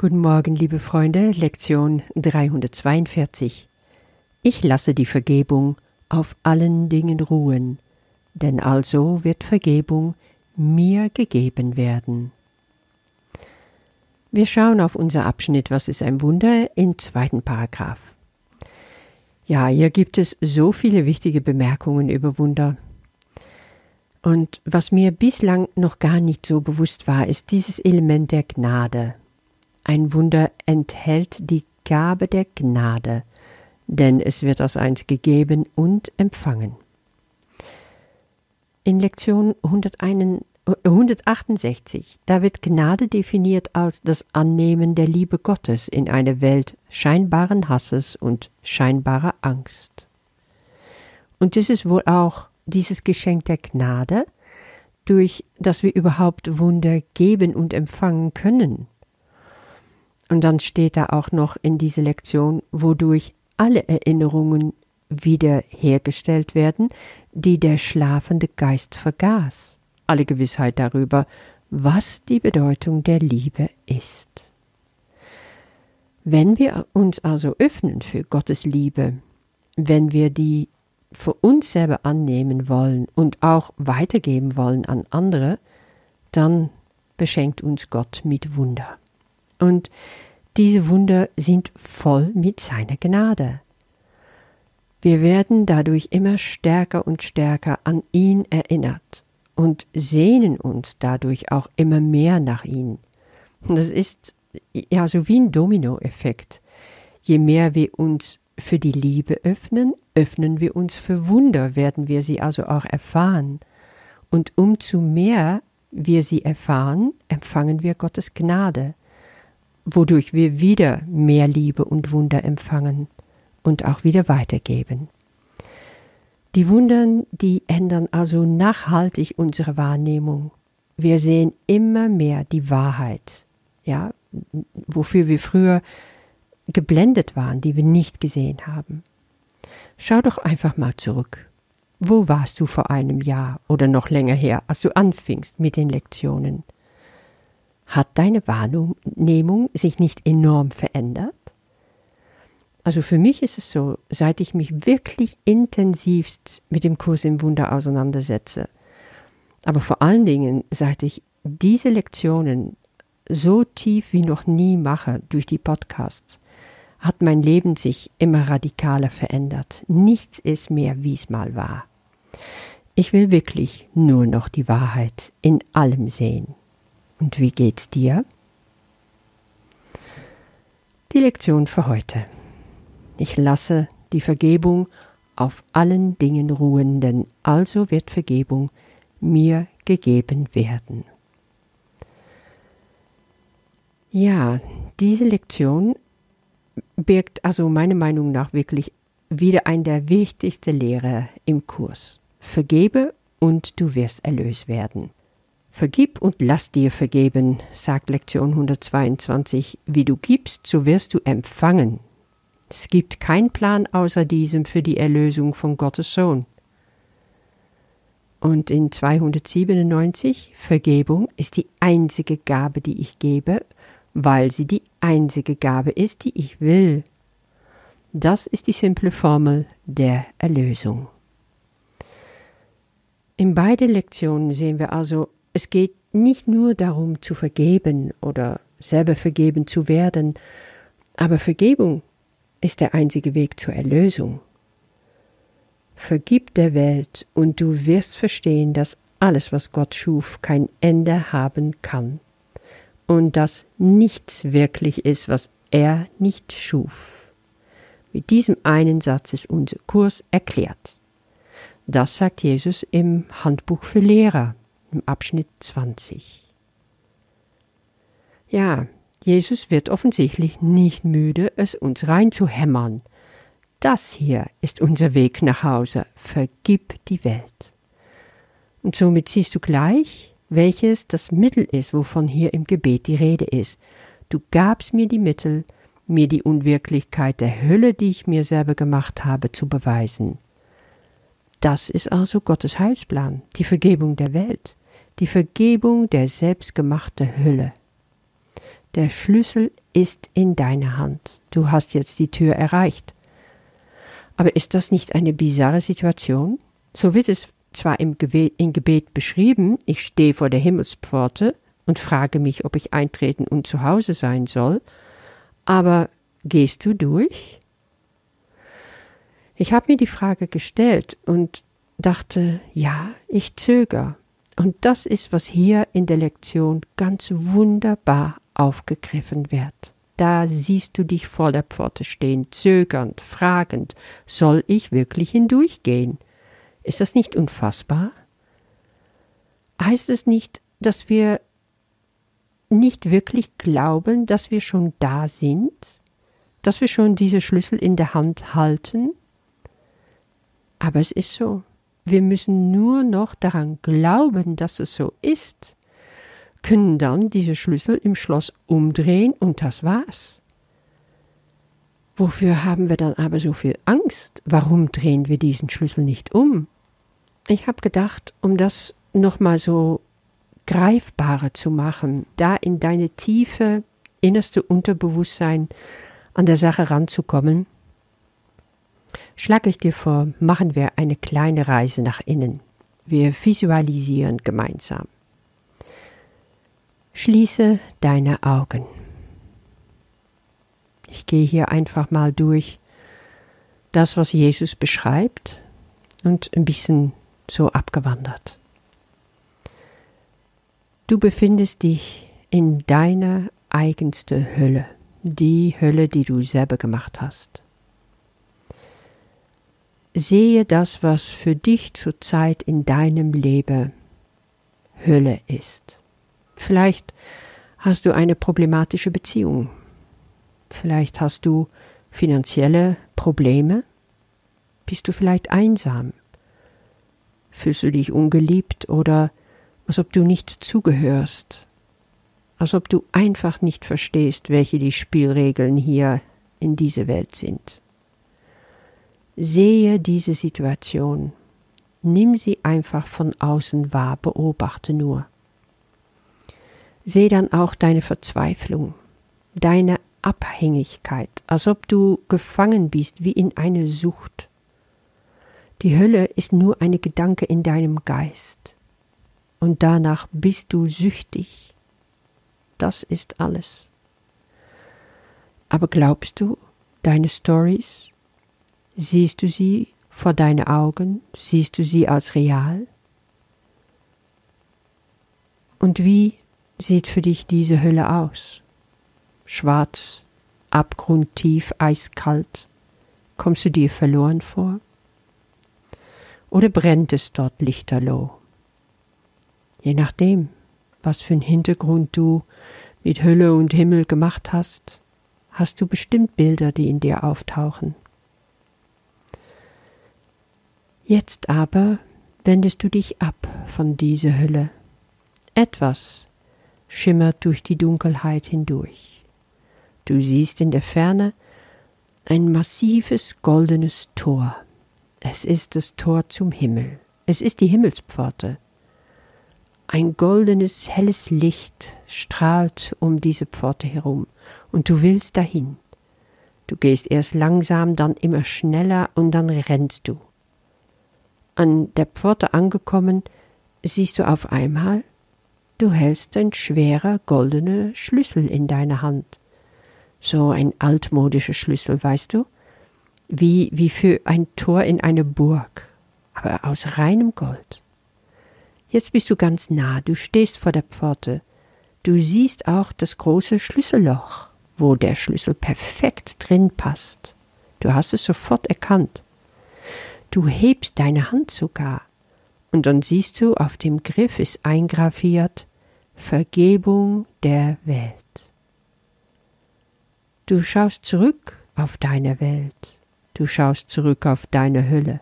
Guten Morgen, liebe Freunde, Lektion 342. Ich lasse die Vergebung auf allen Dingen ruhen, denn also wird Vergebung mir gegeben werden. Wir schauen auf unser Abschnitt Was ist ein Wunder im zweiten Paragraph. Ja, hier gibt es so viele wichtige Bemerkungen über Wunder. Und was mir bislang noch gar nicht so bewusst war, ist dieses Element der Gnade. Ein Wunder enthält die Gabe der Gnade, denn es wird aus eins gegeben und empfangen. In Lektion 168, da wird Gnade definiert als das Annehmen der Liebe Gottes in eine Welt scheinbaren Hasses und scheinbarer Angst. Und es ist wohl auch dieses Geschenk der Gnade, durch das wir überhaupt Wunder geben und empfangen können. Und dann steht da auch noch in dieser Lektion, wodurch alle Erinnerungen wiederhergestellt werden, die der schlafende Geist vergaß. Alle Gewissheit darüber, was die Bedeutung der Liebe ist. Wenn wir uns also öffnen für Gottes Liebe, wenn wir die für uns selber annehmen wollen und auch weitergeben wollen an andere, dann beschenkt uns Gott mit Wunder. Und diese Wunder sind voll mit seiner Gnade. Wir werden dadurch immer stärker und stärker an ihn erinnert und sehnen uns dadurch auch immer mehr nach ihm. Das ist ja so wie ein Dominoeffekt. Je mehr wir uns für die Liebe öffnen, öffnen wir uns für Wunder, werden wir sie also auch erfahren. Und umzu mehr wir sie erfahren, empfangen wir Gottes Gnade wodurch wir wieder mehr Liebe und Wunder empfangen und auch wieder weitergeben. Die Wundern, die ändern also nachhaltig unsere Wahrnehmung. Wir sehen immer mehr die Wahrheit, ja, wofür wir früher geblendet waren, die wir nicht gesehen haben. Schau doch einfach mal zurück. Wo warst du vor einem Jahr oder noch länger her, als du anfingst mit den Lektionen? Hat deine Wahrnehmung sich nicht enorm verändert? Also für mich ist es so, seit ich mich wirklich intensivst mit dem Kurs im Wunder auseinandersetze, aber vor allen Dingen, seit ich diese Lektionen so tief wie noch nie mache durch die Podcasts, hat mein Leben sich immer radikaler verändert. Nichts ist mehr, wie es mal war. Ich will wirklich nur noch die Wahrheit in allem sehen. Und wie geht's dir? Die Lektion für heute. Ich lasse die Vergebung auf allen Dingen ruhen, denn also wird Vergebung mir gegeben werden. Ja, diese Lektion birgt also meiner Meinung nach wirklich wieder ein der wichtigsten Lehre im Kurs. Vergebe und du wirst erlöst werden. Vergib und lass dir vergeben, sagt Lektion 122. Wie du gibst, so wirst du empfangen. Es gibt keinen Plan außer diesem für die Erlösung von Gottes Sohn. Und in 297, Vergebung ist die einzige Gabe, die ich gebe, weil sie die einzige Gabe ist, die ich will. Das ist die simple Formel der Erlösung. In beiden Lektionen sehen wir also es geht nicht nur darum zu vergeben oder selber vergeben zu werden, aber Vergebung ist der einzige Weg zur Erlösung. Vergib der Welt und du wirst verstehen, dass alles, was Gott schuf, kein Ende haben kann und dass nichts wirklich ist, was er nicht schuf. Mit diesem einen Satz ist unser Kurs erklärt. Das sagt Jesus im Handbuch für Lehrer im Abschnitt 20. Ja, Jesus wird offensichtlich nicht müde, es uns reinzuhämmern. Das hier ist unser Weg nach Hause. Vergib die Welt. Und somit siehst du gleich, welches das Mittel ist, wovon hier im Gebet die Rede ist. Du gabst mir die Mittel, mir die Unwirklichkeit der Hölle, die ich mir selber gemacht habe, zu beweisen. Das ist also Gottes Heilsplan, die Vergebung der Welt die Vergebung der selbstgemachten Hülle. Der Schlüssel ist in deiner Hand. Du hast jetzt die Tür erreicht. Aber ist das nicht eine bizarre Situation? So wird es zwar im Gebet, im Gebet beschrieben, ich stehe vor der Himmelspforte und frage mich, ob ich eintreten und zu Hause sein soll, aber gehst du durch? Ich habe mir die Frage gestellt und dachte, ja, ich zöger. Und das ist, was hier in der Lektion ganz wunderbar aufgegriffen wird. Da siehst du dich vor der Pforte stehen, zögernd, fragend, soll ich wirklich hindurchgehen? Ist das nicht unfassbar? Heißt es nicht, dass wir nicht wirklich glauben, dass wir schon da sind, dass wir schon diese Schlüssel in der Hand halten? Aber es ist so. Wir müssen nur noch daran glauben, dass es so ist, können dann diese Schlüssel im Schloss umdrehen und das war's. Wofür haben wir dann aber so viel Angst? Warum drehen wir diesen Schlüssel nicht um? Ich habe gedacht, um das nochmal so greifbarer zu machen, da in deine tiefe innerste Unterbewusstsein an der Sache ranzukommen, schlage ich dir vor, machen wir eine kleine Reise nach innen. Wir visualisieren gemeinsam. Schließe deine Augen. Ich gehe hier einfach mal durch das, was Jesus beschreibt und ein bisschen so abgewandert. Du befindest dich in deiner eigenste Hölle, die Hölle, die du selber gemacht hast. Sehe das, was für dich zurzeit in deinem Leben Hölle ist. Vielleicht hast du eine problematische Beziehung. Vielleicht hast du finanzielle Probleme. Bist du vielleicht einsam? Fühlst du dich ungeliebt oder als ob du nicht zugehörst? Als ob du einfach nicht verstehst, welche die Spielregeln hier in dieser Welt sind. Sehe diese Situation. Nimm sie einfach von außen wahr, beobachte nur. Seh dann auch deine Verzweiflung, deine Abhängigkeit, als ob du gefangen bist wie in eine Sucht. Die Hölle ist nur eine Gedanke in deinem Geist. Und danach bist du süchtig. Das ist alles. Aber glaubst du deine Stories? Siehst du sie vor deine Augen? Siehst du sie als real? Und wie sieht für dich diese Hölle aus? Schwarz, abgrundtief, eiskalt. Kommst du dir verloren vor? Oder brennt es dort lichterloh? Je nachdem, was für einen Hintergrund du mit Hölle und Himmel gemacht hast, hast du bestimmt Bilder, die in dir auftauchen. Jetzt aber wendest du dich ab von dieser Hölle. Etwas schimmert durch die Dunkelheit hindurch. Du siehst in der Ferne ein massives goldenes Tor. Es ist das Tor zum Himmel. Es ist die Himmelspforte. Ein goldenes, helles Licht strahlt um diese Pforte herum, und du willst dahin. Du gehst erst langsam, dann immer schneller, und dann rennst du. An der Pforte angekommen, siehst du auf einmal du hältst ein schwerer goldener Schlüssel in deiner Hand. So ein altmodischer Schlüssel, weißt du? Wie, wie für ein Tor in eine Burg, aber aus reinem Gold. Jetzt bist du ganz nah, du stehst vor der Pforte. Du siehst auch das große Schlüsselloch, wo der Schlüssel perfekt drin passt. Du hast es sofort erkannt. Du hebst deine Hand sogar, und dann siehst du, auf dem Griff ist eingraviert Vergebung der Welt. Du schaust zurück auf deine Welt, du schaust zurück auf deine Hülle.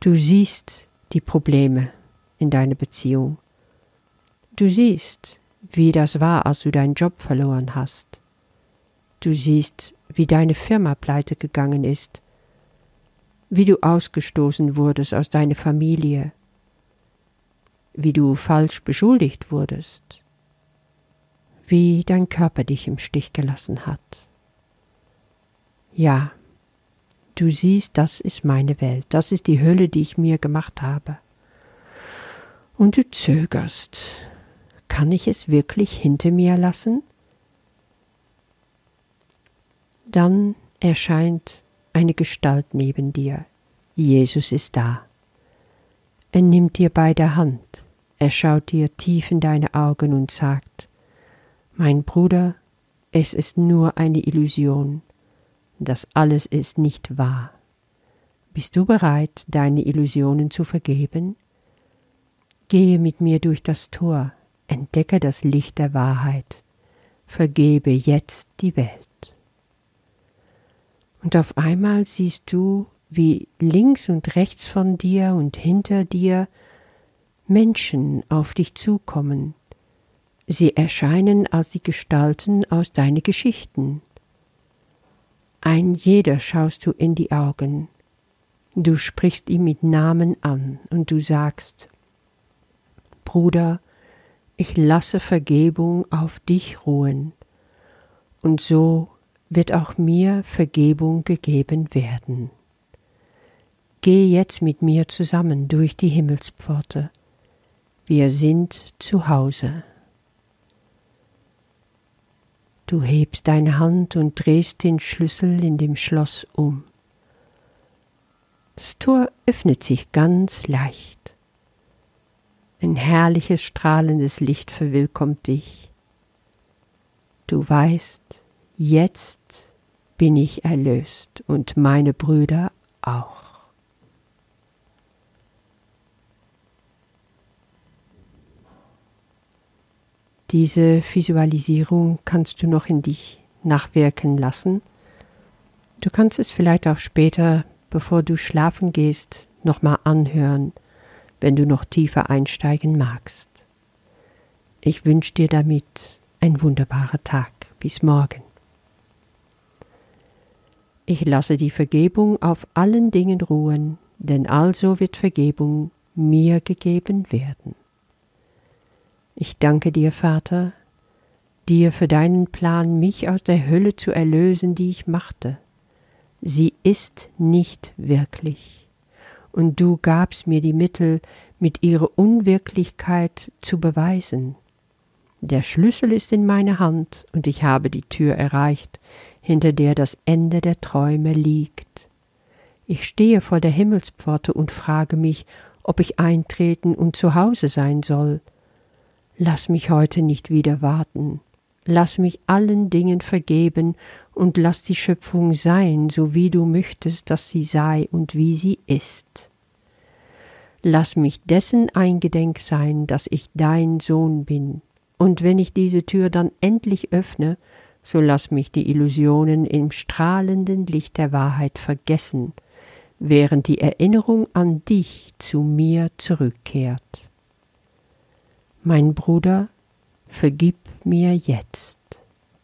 Du siehst die Probleme in deiner Beziehung. Du siehst, wie das war, als du deinen Job verloren hast. Du siehst, wie deine Firma pleite gegangen ist, wie du ausgestoßen wurdest aus deiner Familie, wie du falsch beschuldigt wurdest, wie dein Körper dich im Stich gelassen hat. Ja, du siehst, das ist meine Welt, das ist die Hölle, die ich mir gemacht habe. Und du zögerst. Kann ich es wirklich hinter mir lassen? Dann erscheint eine Gestalt neben dir. Jesus ist da. Er nimmt dir bei der Hand, er schaut dir tief in deine Augen und sagt, Mein Bruder, es ist nur eine Illusion, das alles ist nicht wahr. Bist du bereit, deine Illusionen zu vergeben? Gehe mit mir durch das Tor, entdecke das Licht der Wahrheit, vergebe jetzt die Welt. Und auf einmal siehst du, wie links und rechts von dir und hinter dir Menschen auf dich zukommen. Sie erscheinen als die Gestalten aus deinen Geschichten. Ein jeder schaust du in die Augen. Du sprichst ihn mit Namen an und du sagst, Bruder, ich lasse Vergebung auf dich ruhen. Und so wird auch mir Vergebung gegeben werden. Geh jetzt mit mir zusammen durch die Himmelspforte. Wir sind zu Hause. Du hebst deine Hand und drehst den Schlüssel in dem Schloss um. Das Tor öffnet sich ganz leicht. Ein herrliches strahlendes Licht verwillkommt dich. Du weißt, jetzt bin ich erlöst und meine Brüder auch. Diese Visualisierung kannst du noch in dich nachwirken lassen. Du kannst es vielleicht auch später, bevor du schlafen gehst, nochmal anhören, wenn du noch tiefer einsteigen magst. Ich wünsche dir damit ein wunderbarer Tag. Bis morgen. Ich lasse die Vergebung auf allen Dingen ruhen, denn also wird Vergebung mir gegeben werden. Ich danke dir, Vater, dir für deinen Plan, mich aus der Hölle zu erlösen, die ich machte. Sie ist nicht wirklich, und du gabst mir die Mittel, mit ihrer Unwirklichkeit zu beweisen. Der Schlüssel ist in meiner Hand, und ich habe die Tür erreicht, hinter der das Ende der Träume liegt. Ich stehe vor der Himmelspforte und frage mich, ob ich eintreten und zu Hause sein soll. Lass mich heute nicht wieder warten. Lass mich allen Dingen vergeben und lass die Schöpfung sein, so wie du möchtest, dass sie sei und wie sie ist. Lass mich dessen eingedenk sein, dass ich dein Sohn bin, und wenn ich diese Tür dann endlich öffne, so lass mich die Illusionen im strahlenden Licht der Wahrheit vergessen, während die Erinnerung an dich zu mir zurückkehrt. Mein Bruder, vergib mir jetzt.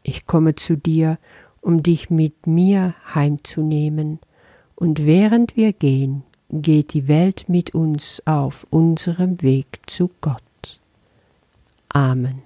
Ich komme zu dir, um dich mit mir heimzunehmen, und während wir gehen, geht die Welt mit uns auf unserem Weg zu Gott. Amen.